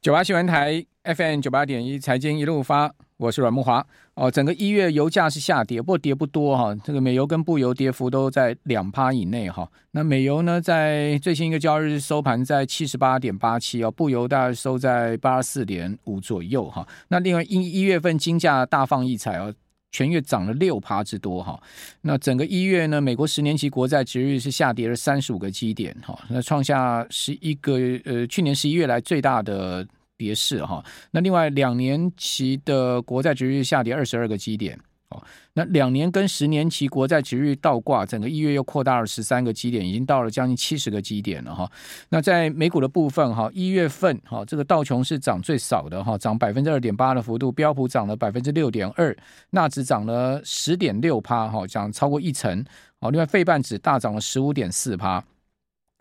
九八新闻台 FM 九八点一财经一路发，我是阮慕华。哦，整个一月油价是下跌，不过跌不多哈。这个美油跟布油跌幅都在两趴以内哈。那美油呢，在最新一个交易日收盘在七十八点八七哦，布油大概收在八十四点五左右哈。那另外一一月份金价大放异彩哦。全月涨了六趴之多哈，那整个一月呢，美国十年期国债殖利率是下跌了三十五个基点哈，那创下十一个呃去年十一月来最大的跌势哈。那另外两年期的国债殖利率下跌二十二个基点。哦，那两年跟十年期国债殖利率倒挂，整个一月又扩大了十三个基点，已经到了将近七十个基点了哈。那在美股的部分哈，一月份哈，这个道琼是涨最少的哈，涨百分之二点八的幅度，标普涨了百分之六点二，纳指涨了十点六趴哈，涨超过一成。哦，另外费半指大涨了十五点四趴。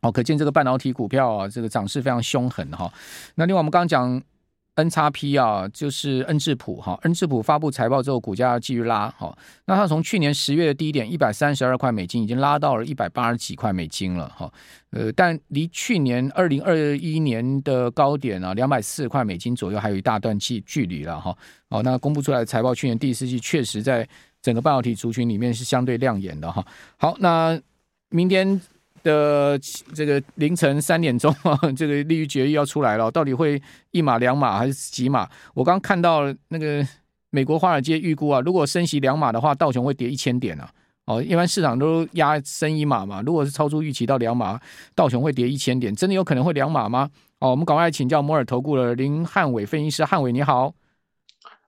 哦，可见这个半导体股票啊，这个涨势非常凶狠哈。那另外我们刚刚讲。N 叉 P 啊，就是恩智浦哈，恩智浦发布财报之后，股价继续拉哈。那它从去年十月的低点一百三十二块美金，已经拉到了一百八十几块美金了哈。呃，但离去年二零二一年的高点啊，两百四十块美金左右，还有一大段距距离了哈。哦，那公布出来的财报，去年第四季确实在整个半导体族群里面是相对亮眼的哈。好，那明天。的这个凌晨三点钟啊，这个利率决议要出来了，到底会一码两码还是几码？我刚看到那个美国华尔街预估啊，如果升息两码的话，道琼会跌一千点啊。哦，一般市场都压升一码嘛，如果是超出预期到两码，道琼会跌一千点，真的有可能会两码吗？哦，我们赶快请教摩尔投顾的林汉伟分析师，汉伟你好。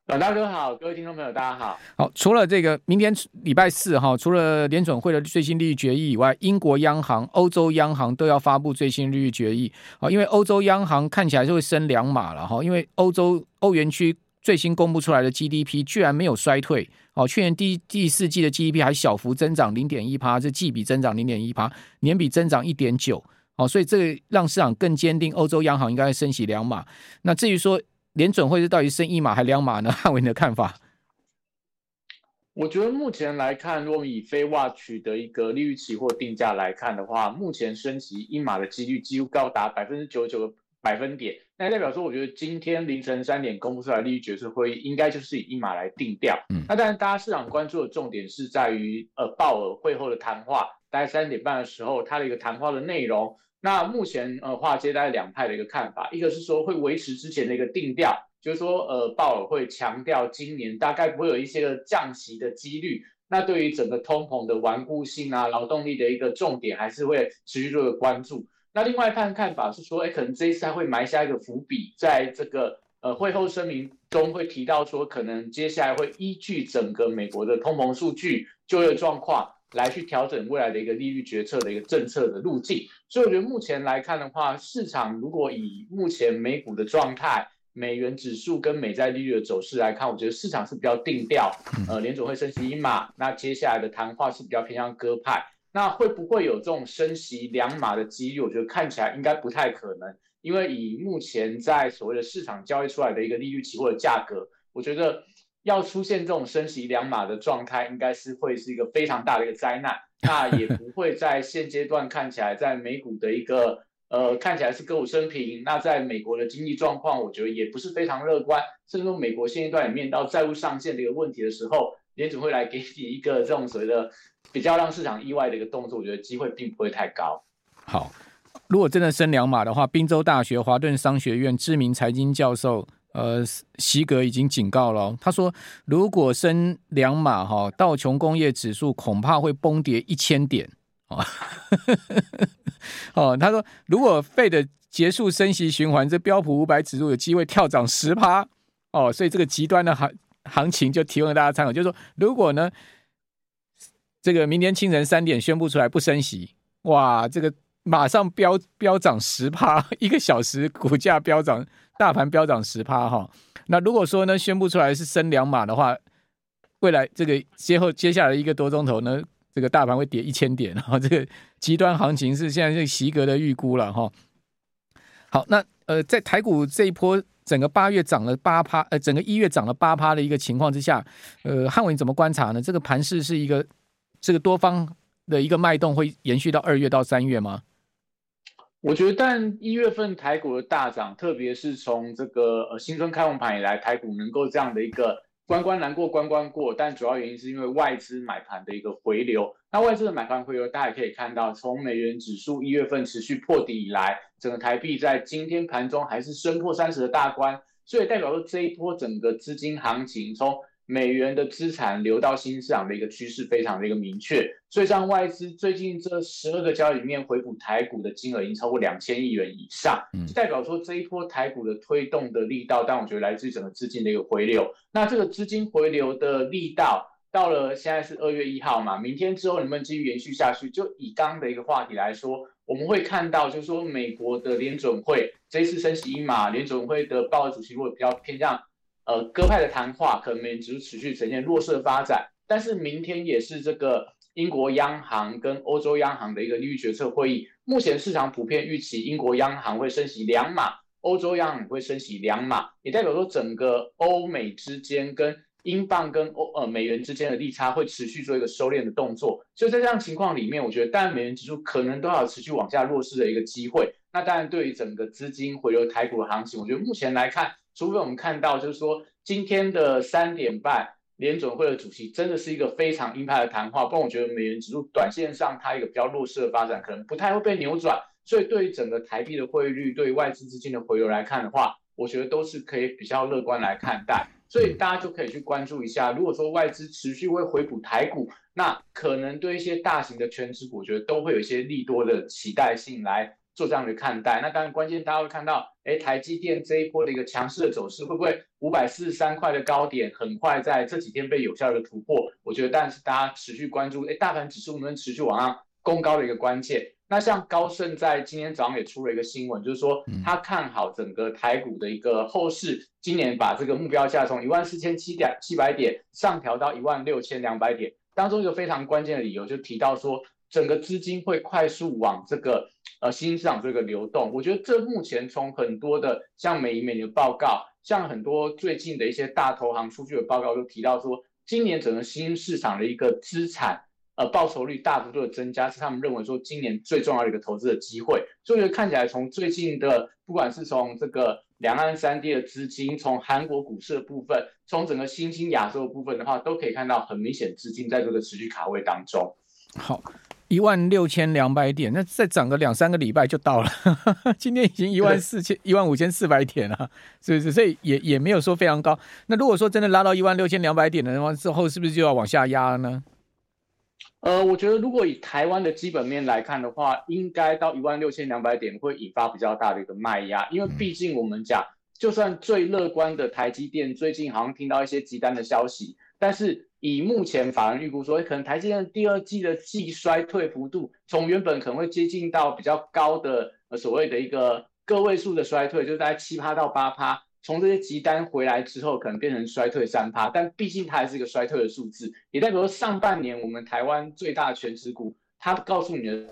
阮大哥好，各位听众朋友大家好。好，除了这个明天礼拜四哈，除了联准会的最新利率决议以外，英国央行、欧洲央行都要发布最新利率决议啊。因为欧洲央行看起来是会升两码了哈，因为欧洲欧元区最新公布出来的 GDP 居然没有衰退哦，去年第第四季的 GDP 还小幅增长零点一趴，是季比增长零点一趴，年比增长一点九哦，所以这个让市场更坚定欧洲央行应该会升息两码。那至于说，联准会是到底升一码还两码呢？汉伟你的看法？我觉得目前来看，如果以 FedWatch 的一个利率期货定价来看的话，目前升级一码的几率几乎高达百分之九十九个百分点。那代表说，我觉得今天凌晨三点公布出来的利率决策会议，应该就是以一码来定调。嗯，那当然，大家市场关注的重点是在于呃鲍尔会后的谈话，大概三点半的时候，他的一个谈话的内容。那目前呃，华尔街大概两派的一个看法，一个是说会维持之前的一个定调，就是说呃，鲍尔会强调今年大概不会有一些个降息的几率。那对于整个通膨的顽固性啊，劳动力的一个重点，还是会持续做个关注。那另外一派看法是说，哎，可能这一次他会埋下一个伏笔，在这个呃会后声明中会提到说，可能接下来会依据整个美国的通膨数据、就业状况。来去调整未来的一个利率决策的一个政策的路径，所以我觉得目前来看的话，市场如果以目前美股的状态、美元指数跟美债利率的走势来看，我觉得市场是比较定调，呃，联总会升息一码，那接下来的谈话是比较偏向鸽派，那会不会有这种升息两码的几率？我觉得看起来应该不太可能，因为以目前在所谓的市场交易出来的一个利率期货的价格，我觉得。要出现这种升息两码的状态，应该是会是一个非常大的一个灾难。那也不会在现阶段看起来，在美股的一个呃看起来是歌舞升平。那在美国的经济状况，我觉得也不是非常乐观。甚至说，美国现阶段也面到债务上限的一个问题的时候，联准会来给你一个这种所谓的比较让市场意外的一个动作，我觉得机会并不会太高。好，如果真的升两码的话，宾州大学华顿商学院知名财经教授。呃，席格已经警告了，他说，如果升两码哈，道琼工业指数恐怕会崩跌一千点哦，哦，他说，如果费的结束升息循环，这标普五百指数有机会跳涨十趴哦，所以这个极端的行行情就提供给大家参考，就是说，如果呢，这个明天清晨三点宣布出来不升息，哇，这个马上飙飙涨十趴，一个小时股价飙涨。大盘飙涨十趴哈，那如果说呢，宣布出来是升两码的话，未来这个接后接下来一个多钟头呢，这个大盘会跌一千点哈，这个极端行情是现在这个席格的预估了哈。好，那呃，在台股这一波整个八月涨了八趴，呃，整个一月涨了八趴的一个情况之下，呃，汉伟怎么观察呢？这个盘势是一个这个多方的一个脉动会延续到二月到三月吗？我觉得，但一月份台股的大涨，特别是从这个呃新春开红盘以来，台股能够这样的一个关关难过关关过，但主要原因是因为外资买盘的一个回流。那外资的买盘回流，大家也可以看到，从美元指数一月份持续破底以来，整个台币在今天盘中还是升破三十的大关，所以代表说这一波整个资金行情从美元的资产流到新市场的一个趋势非常的一个明确，所以像外资最近这十二个交易里面回补台股的金额已经超过两千亿元以上，就代表说这一波台股的推动的力道，但我觉得来自于整个资金的一个回流。那这个资金回流的力道到了现在是二月一号嘛，明天之后能不能继续延续下去？就以刚刚的一个话题来说，我们会看到就是说美国的联准会这一次升息一码，联准会的鲍尔主席如果比较偏向。呃，鸽派的谈话可能美元指数持续呈现弱势的发展，但是明天也是这个英国央行跟欧洲央行的一个利率决策会议。目前市场普遍预期英国央行会升息两码，欧洲央行会升息两码，也代表说整个欧美之间跟英镑跟欧呃美元之间的利差会持续做一个收敛的动作。所以在这样情况里面，我觉得当然美元指数可能都要持续往下弱势的一个机会。那当然对于整个资金回流台股的行情，我觉得目前来看。除非我们看到，就是说今天的三点半，联准会的主席真的是一个非常鹰派的谈话，不然我觉得美元指数短线上它一个比较弱势的发展，可能不太会被扭转。所以对于整个台币的汇率，对于外资资金的回流来看的话，我觉得都是可以比较乐观来看待。所以大家就可以去关注一下，如果说外资持续会回补台股，那可能对一些大型的全职股，我觉得都会有一些利多的期待性来。做这样的看待，那当然关键大家会看到，哎，台积电这一波的一个强势的走势，会不会五百四十三块的高点很快在这几天被有效的突破？我觉得，但是大家持续关注，哎，大盘指数能不能持续往上攻高的一个关键。那像高盛在今天早上也出了一个新闻，就是说他看好整个台股的一个后市，今年把这个目标价从一万四千七点七百点上调到一万六千两百点，当中一个非常关键的理由就提到说，整个资金会快速往这个。呃，新兴市场这个流动，我觉得这目前从很多的像美银美的报告，像很多最近的一些大投行出具的报告都提到说，今年整个新市场的一个资产呃报酬率大幅度的增加，是他们认为说今年最重要的一个投资的机会。所以看起来从最近的，不管是从这个两岸三地的资金，从韩国股市的部分，从整个新兴亚洲的部分的话，都可以看到很明显资金在这个持续卡位当中。好。一万六千两百点，那再涨个两三个礼拜就到了。今天已经一万四千一万五千四百点了，是不是？所以也也没有说非常高。那如果说真的拉到一万六千两百点的话，之后是不是就要往下压了呢？呃，我觉得如果以台湾的基本面来看的话，应该到一万六千两百点会引发比较大的一个卖压，因为毕竟我们讲，就算最乐观的台积电，最近好像听到一些急单的消息，但是。以目前法人预估说，可能台积电第二季的季衰退幅度，从原本可能会接近到比较高的所谓的一个个位数的衰退，就是大概七趴到八趴。从这些集单回来之后，可能变成衰退三趴，但毕竟它还是一个衰退的数字，也代表说上半年我们台湾最大的权值股，它告诉你的。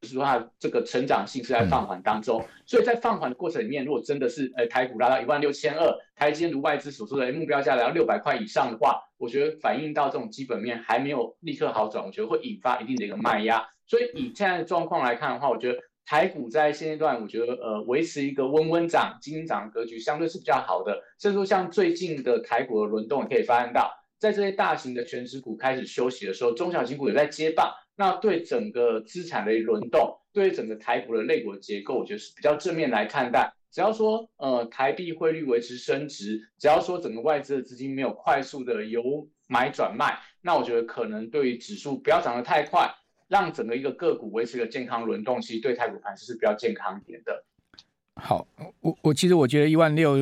就是说它这个成长性是在放缓当中，所以在放缓的过程里面，如果真的是呃台股拉到一万六千二，台积如外资所说的目标价来到六百块以上的话，我觉得反映到这种基本面还没有立刻好转，我觉得会引发一定的一个卖压。所以以现在的状况来看的话，我觉得台股在现阶段，我觉得呃维持一个温温涨、金涨格局相对是比较好的。甚至说像最近的台股的轮动，也可以发现到，在这些大型的全值股开始休息的时候，中小型股也在接棒。那对整个资产的轮动，对整个台股的类股的结构，我觉得是比较正面来看待。只要说呃台币汇率维持升值，只要说整个外资的资金没有快速的由买转卖，那我觉得可能对于指数不要涨得太快，让整个一个个股维持一个健康轮动，其实对台股盘是比较健康一点的。好，我我其实我觉得一万六。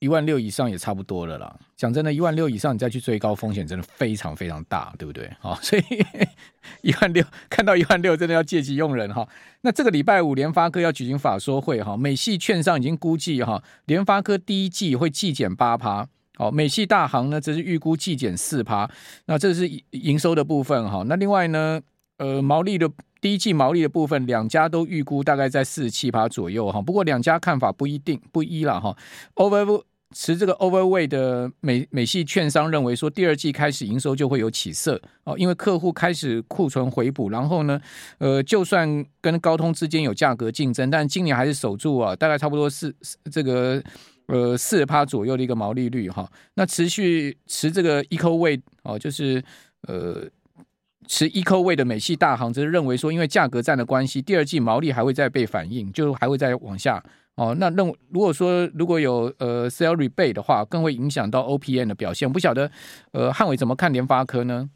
一万六以上也差不多了啦。讲真的，一万六以上你再去追高，风险真的非常非常大，对不对？好，所以 一万六看到一万六，真的要借机用人哈。那这个礼拜五，联发科要举行法说会哈，美系券商已经估计哈，联发科第一季会季减八趴。好，美系大行呢则是预估季减四趴。那这是营收的部分哈。那另外呢，呃，毛利的。第一季毛利的部分，两家都预估大概在四十七趴左右哈。不过两家看法不一定不一了哈。Over 持这个 overweight 的美美系券商认为说，第二季开始营收就会有起色哦，因为客户开始库存回补，然后呢，呃，就算跟高通之间有价格竞争，但今年还是守住啊，大概差不多是这个呃四趴左右的一个毛利率哈、那持续持这个 eco weight 哦，就是呃持 eco weight 的美系大行则是认为说，因为价格战的关系，第二季毛利还会再被反映，就还会再往下。哦，那认如果说如果有呃 sale rebate 的话，更会影响到 OPM 的表现。不晓得呃汉伟怎么看联发科呢？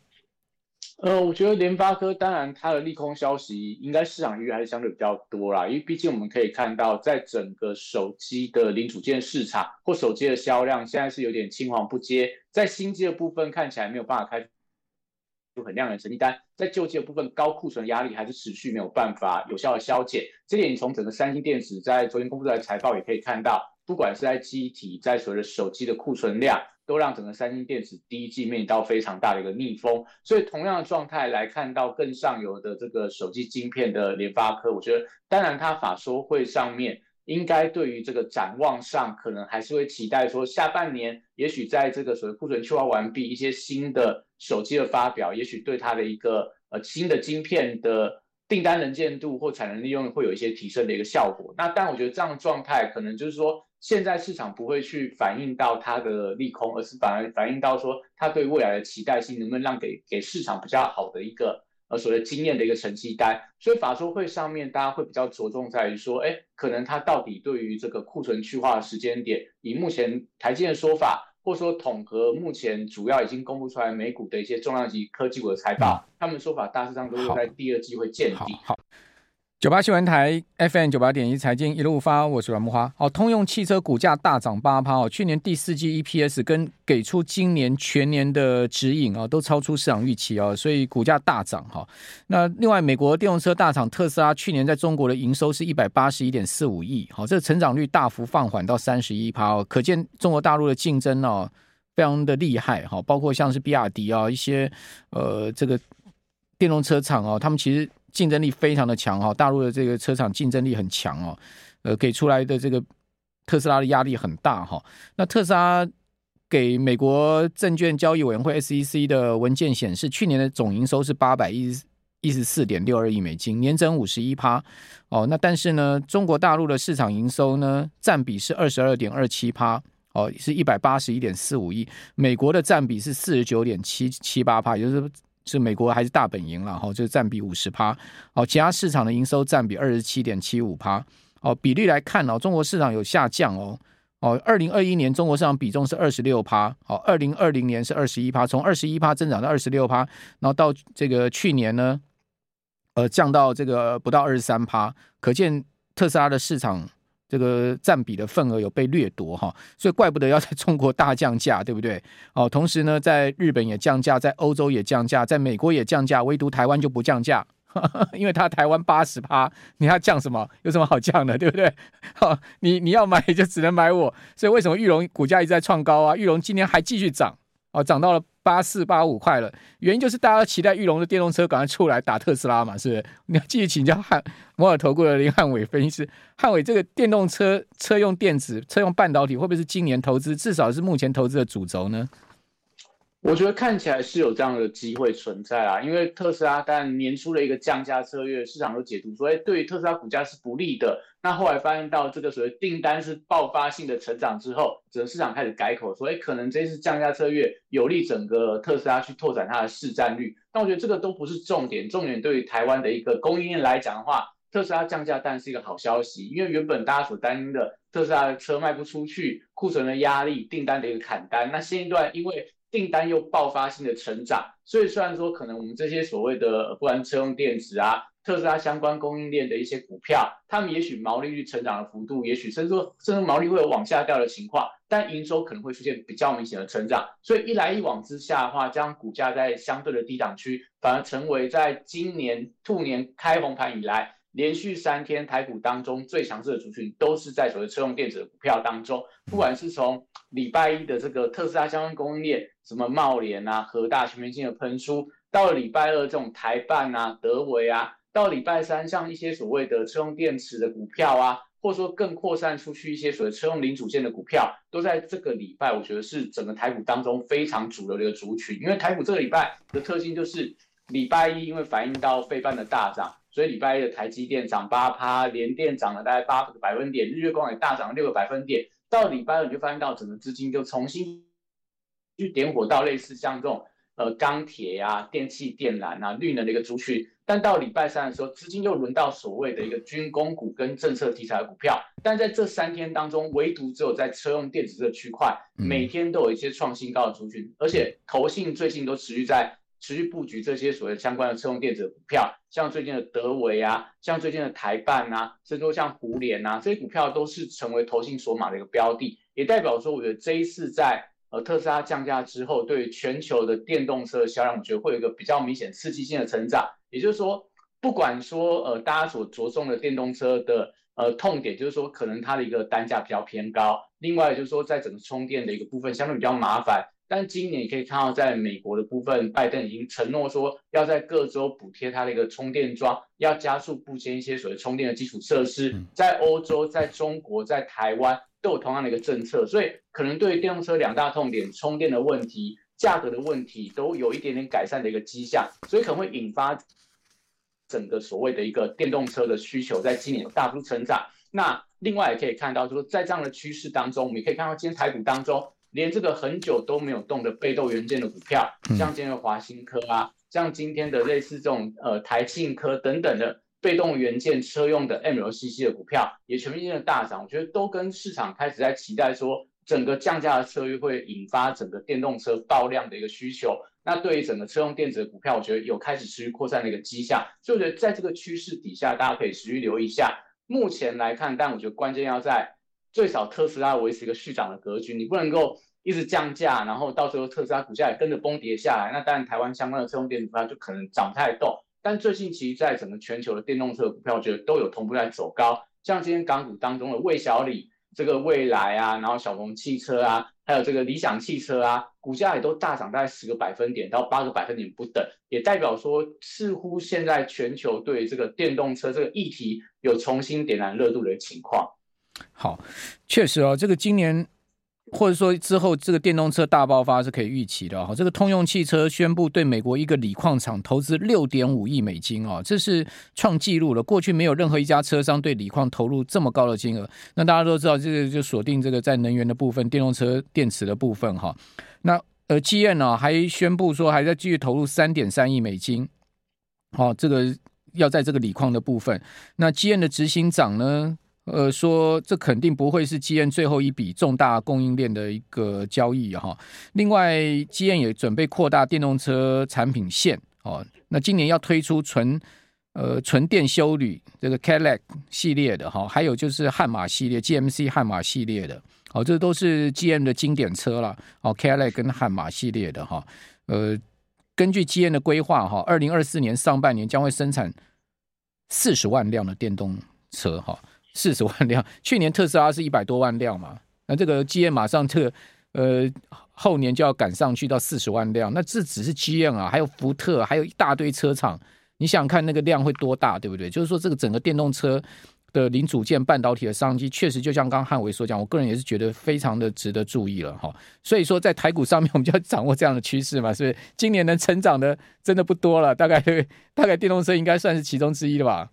呃，我觉得联发科当然它的利空消息应该市场预还是相对比较多啦，因为毕竟我们可以看到，在整个手机的零组件市场或手机的销量现在是有点青黄不接，在新机的部分看起来没有办法开。就很亮眼的成绩单，在旧机的部分，高库存压力还是持续没有办法有效的消减。这点你从整个三星电子在昨天公布的财报也可以看到，不管是在机体，在所谓的手机的库存量，都让整个三星电子第一季面临到非常大的一个逆风。所以同样的状态来看到更上游的这个手机晶片的联发科，我觉得当然它法说会上面。应该对于这个展望上，可能还是会期待说，下半年也许在这个所谓库存去化完毕，一些新的手机的发表，也许对它的一个呃新的晶片的订单能见度或产能利用会有一些提升的一个效果。那但我觉得这样的状态，可能就是说，现在市场不会去反映到它的利空，而是反而反映到说，它对未来的期待性能不能让给给市场比较好的一个。呃，所谓经验的一个成绩单，所以法说会上面大家会比较着重在于说，哎，可能它到底对于这个库存去化的时间点，以目前台积的说法，或者说统合目前主要已经公布出来美股的一些重量级科技股的财报，他们说法大致上都是在第二季会见底。九八新闻台 FM 九八点一财经一路发，我是阮木花。哦，通用汽车股价大涨八趴哦，去年第四季 EPS 跟给出今年全年的指引啊，都超出市场预期哦，所以股价大涨哈。那另外，美国电动车大厂特斯拉去年在中国的营收是一百八十一点四五亿，好，这个成长率大幅放缓到三十一趴哦，可见中国大陆的竞争哦非常的厉害哈，包括像是比亚迪啊一些呃这个电动车厂哦，他们其实。竞争力非常的强哈，大陆的这个车厂竞争力很强哦，呃，给出来的这个特斯拉的压力很大哈。那特斯拉给美国证券交易委员会 SEC 的文件显示，去年的总营收是八百一一十四点六二亿美金，年增五十一趴哦。那但是呢，中国大陆的市场营收呢，占比是二十二点二七趴哦，是一百八十一点四五亿，美国的占比是四十九点七七八趴，也就是。是美国还是大本营了哈，就是占比五十趴，哦，其他市场的营收占比二十七点七五趴，哦，比例来看哦，中国市场有下降哦，哦，二零二一年中国市场比重是二十六趴，哦，二零二零年是二十一趴，从二十一趴增长到二十六趴，然后到这个去年呢，呃，降到这个不到二十三趴，可见特斯拉的市场。这个占比的份额有被掠夺哈，所以怪不得要在中国大降价，对不对？哦，同时呢，在日本也降价，在欧洲也降价，在美国也降价，唯独台湾就不降价，因为它台湾八十趴，你要降什么？有什么好降的，对不对？好，你你要买就只能买我，所以为什么玉龙股价一直在创高啊？玉龙今年还继续涨。哦，涨到了八四八五块了，原因就是大家期待玉龙的电动车赶快出来打特斯拉嘛，是不是？你要继续请教汉摩尔投顾的林汉伟分析师，汉伟这个电动车车用电子、车用半导体会不会是今年投资，至少是目前投资的主轴呢？我觉得看起来是有这样的机会存在啊，因为特斯拉但年初的一个降价策略，市场都解读说，哎，对于特斯拉股价是不利的。那后来发现到这个所谓订单是爆发性的成长之后，整个市场开始改口说，哎，可能这次降价策略有利整个特斯拉去拓展它的市占率。但我觉得这个都不是重点，重点对于台湾的一个供应链来讲的话，特斯拉降价当然是一个好消息，因为原本大家所担心的特斯拉的车卖不出去，库存的压力，订单的一个砍单，那现阶段因为订单又爆发性的成长，所以虽然说可能我们这些所谓的不然车用电子啊、特斯拉相关供应链的一些股票，他们也许毛利率成长的幅度，也许甚至说甚至毛利会有往下掉的情况，但营收可能会出现比较明显的成长。所以一来一往之下的话，将股价在相对的低档区，反而成为在今年兔年开红盘以来，连续三天台股当中最强势的族群，都是在所谓车用电子的股票当中，不管是从礼拜一的这个特斯拉相关供应链，什么茂联啊、和大全面性的喷出，到了礼拜二这种台办啊、德维啊，到礼拜三像一些所谓的车用电池的股票啊，或者说更扩散出去一些所谓车用零组件的股票，都在这个礼拜，我觉得是整个台股当中非常主流的一个族群。因为台股这个礼拜的特性就是礼拜一因为反映到费半的大涨，所以礼拜一的台积电涨八趴，联电涨了大概八个百分点，日月光也大涨了六个百分点。到礼拜二你就发现到整个资金就重新去点火到类似像这种呃钢铁呀、电气电缆啊、绿能的一个族群。但到礼拜三的时候，资金又轮到所谓的一个军工股跟政策题材的股票。但在这三天当中，唯独只有在车用电子这个区块，每天都有一些创新高的族群，而且投信最近都持续在持续布局这些所谓相关的车用电子的股票，像最近的德维啊，像最近的台办啊，甚至说像胡联啊，这些股票都是成为投信所码的一个标的，也代表说，我觉得这一次在呃特斯拉降价之后，对全球的电动车的销量，我觉得会有一个比较明显刺激性的成长。也就是说，不管说呃大家所着重的电动车的呃痛点，就是说可能它的一个单价比较偏高，另外就是说在整个充电的一个部分相对比较麻烦。但今年你可以看到，在美国的部分，拜登已经承诺说要在各州补贴它的一个充电桩，要加速布建一些所谓充电的基础设施。在欧洲、在中国、在台湾都有同样的一个政策，所以可能对于电动车两大痛点，充电的问题、价格的问题，都有一点点改善的一个迹象，所以可能会引发。整个所谓的一个电动车的需求在今年大幅成长。那另外也可以看到，就是在这样的趋势当中，我们也可以看到今天台股当中，连这个很久都没有动的被动元件的股票，像今天的华新科啊，像今天的类似这种呃台庆科等等的被动元件车用的 MLCC 的股票，也全面性的大涨。我觉得都跟市场开始在期待说，整个降价的策略会引发整个电动车爆量的一个需求。那对于整个车用电子的股票，我觉得有开始持续扩散的一个迹象，所以我觉得在这个趋势底下，大家可以持续留意一下。目前来看，但我觉得关键要在最少特斯拉维持一个续涨的格局，你不能够一直降价，然后到时候特斯拉股价也跟着崩跌下来，那当然台湾相关的车用电子股票就可能涨不太动。但最近其实在整个全球的电动车股票，我觉得都有同步在走高，像今天港股当中的魏小李。这个蔚来啊，然后小鹏汽车啊，还有这个理想汽车啊，股价也都大涨，大概十个百分点到八个百分点不等，也代表说，似乎现在全球对这个电动车这个议题有重新点燃热度的情况。好，确实哦，这个今年。或者说之后这个电动车大爆发是可以预期的哈。这个通用汽车宣布对美国一个锂矿厂投资六点五亿美金哦，这是创纪录了。过去没有任何一家车商对锂矿投入这么高的金额。那大家都知道，这个就锁定这个在能源的部分，电动车电池的部分哈。那呃，GM 呢还宣布说还在继续投入三点三亿美金，好，这个要在这个锂矿的部分。那 GM 的执行长呢？呃，说这肯定不会是 GM 最后一笔重大供应链的一个交易哈。另外，GM 也准备扩大电动车产品线哦。那今年要推出纯呃纯电休旅这个 Cadillac 系列的哈，还有就是悍马系列 GMC 悍马系列的，哦，这都是 GM 的经典车了哦。Cadillac 跟悍马系列的哈，呃，根据 GM 的规划哈，二零二四年上半年将会生产四十万辆的电动车哈。四十万 辆，去年特斯拉是一百多万辆嘛，那这个 GM 马上这个呃后年就要赶上去到四十万辆，那这只是 GM 啊，还有福特，还有一大堆车厂，你想看那个量会多大，对不对？就是说这个整个电动车的零组件、半导体的商机，确实就像刚刚汉伟所讲，我个人也是觉得非常的值得注意了哈。所以说在台股上面，我们就要掌握这样的趋势嘛，是不是？今年能成长的真的不多了，大概大概电动车应该算是其中之一了吧。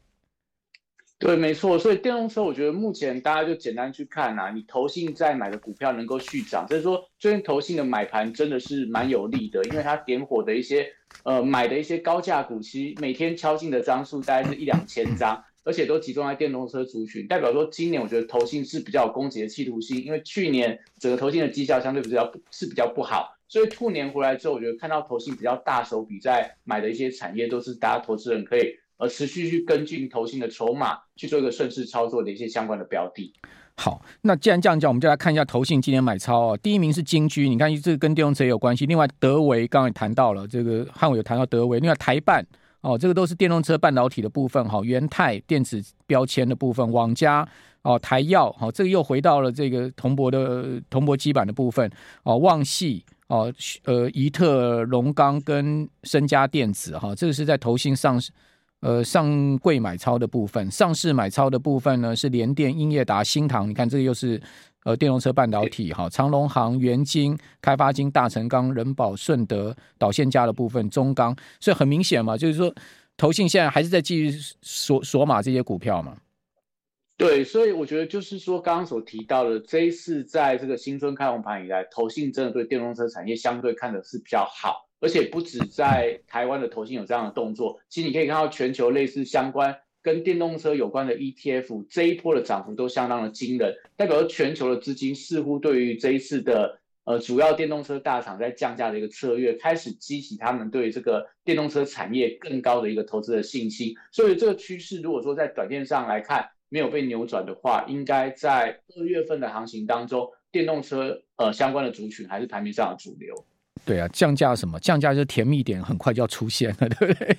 对，没错，所以电动车，我觉得目前大家就简单去看啊，你投信在买的股票能够续涨，所以说最近投信的买盘真的是蛮有利的，因为它点火的一些呃买的一些高价股，其实每天敲进的张数大概是一两千张，而且都集中在电动车族群，代表说今年我觉得投信是比较有攻击的企图心，因为去年整个投信的绩效相对比较是比较不好，所以兔年回来之后，我觉得看到投信比较大手笔在买的一些产业，都是大家投资人可以。而持续去根据投信的筹码去做一个顺势操作的一些相关的标的。好，那既然这样讲，我们就来看一下投信今天买超哦。第一名是金居，你看这个跟电动车也有关系。另外德维刚刚也谈到了，这个汉伟有谈到德维。另外台半哦，这个都是电动车半导体的部分哈。元泰电子标签的部分，网家哦，台燿好，这个又回到了这个铜箔的铜箔基板的部分哦，旺系哦，呃，宜特龙钢跟升佳电子哈，这个是在投信上。呃上柜买超的部分，上市买超的部分呢是联电、英业达、新唐，你看这个又是呃电动车半导体哈，长荣航、元晶、开发金、大成钢、人保、顺德、导线家的部分，中钢，所以很明显嘛，就是说投信现在还是在继续锁锁码这些股票嘛。对，所以我觉得就是说，刚刚所提到的这一次在这个新春开红盘以来，投信真的对电动车产业相对看的是比较好，而且不止在台湾的投信有这样的动作，其实你可以看到全球类似相关跟电动车有关的 ETF 这一波的涨幅都相当的惊人，代表全球的资金似乎对于这一次的呃主要电动车大厂在降价的一个策略，开始激起他们对这个电动车产业更高的一个投资的信心，所以这个趋势如果说在短线上来看，没有被扭转的话，应该在二月份的行情当中，电动车呃相关的族群还是盘面上的主流。对啊，降价什么？降价就甜蜜点，很快就要出现了，对不对？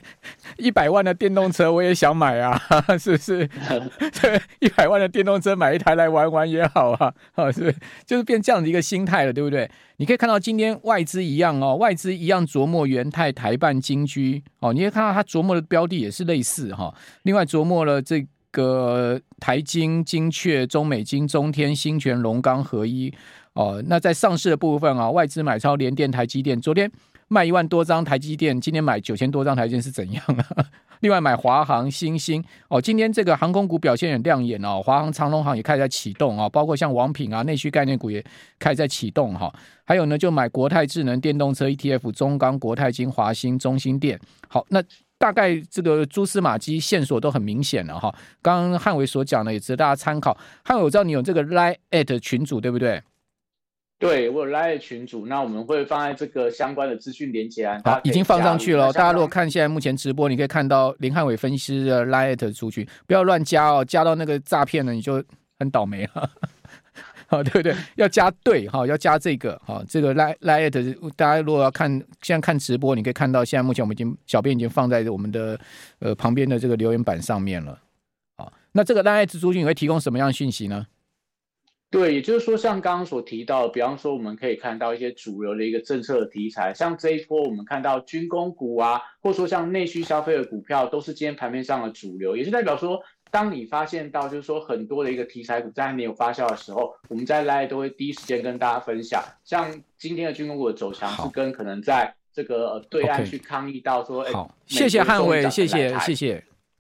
一百万的电动车我也想买啊，是不是？对，一百万的电动车买一台来玩玩也好啊，啊，是？就是变这样的一个心态了，对不对？你可以看到今天外资一样哦，外资一样琢磨元泰、台办、金居哦，你可以看到它琢磨的标的也是类似哈、哦。另外琢磨了这。个台金、精确、中美金、中天、新全、龙钢合一哦，那在上市的部分啊，外资买超联电、台积电，昨天卖一万多张台积电，今天买九千多张台积电是怎样啊？另外买华航、新兴哦，今天这个航空股表现很亮眼哦，华航、长荣航也开始在启动啊，包括像王品啊，内需概念股也开始在启动哈。还有呢，就买国泰智能电动车 ETF，中钢、国泰金、华兴、中兴电。好，那。大概这个蛛丝马迹线索都很明显了哈。刚刚汉伟所讲的也值得大家参考。汉伟，我知道你有这个 Line@ 群组，对不对？对，我有 Line@ 群组，那我们会放在这个相关的资讯连接啊。好，已经放上去了。大家如果看现在目前直播，你可以看到林汉伟分析师的 Line@ 出去，不要乱加哦，加到那个诈骗了，你就很倒霉了。啊，对不对？要加对哈，要加这个哈，这个 Line Line@ 大家如果要看现在看直播，你可以看到现在目前我们已经小编已经放在我们的呃旁边的这个留言板上面了。好，那这个 Line@ 族群会提供什么样的讯息呢？对，也就是说，像刚刚所提到，比方说我们可以看到一些主流的一个政策的题材，像这一波我们看到军工股啊，或者说像内需消费的股票，都是今天盘面上的主流，也是代表说。当你发现到，就是说很多的一个题材股在还没有发酵的时候，我们在 LINE 都会第一时间跟大家分享。像今天的军工股的走强，是跟可能在这个对岸去抗议到说，哎，谢谢汉伟，谢谢谢谢。